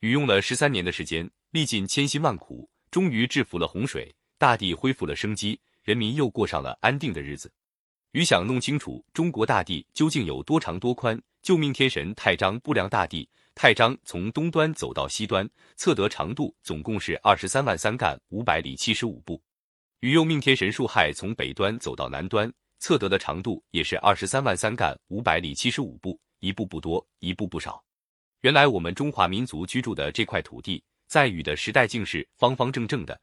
禹用了十三年的时间，历尽千辛万苦，终于制服了洪水，大地恢复了生机，人民又过上了安定的日子。禹想弄清楚中国大地究竟有多长多宽，就命天神太章不量大地。太章从东端走到西端，测得长度总共是二十三万三干五百里七十五步。禹又命天神树亥从北端走到南端，测得的长度也是二十三万三干五百里七十五步。一步不多，一步不少。原来我们中华民族居住的这块土地，在禹的时代竟是方方正正的，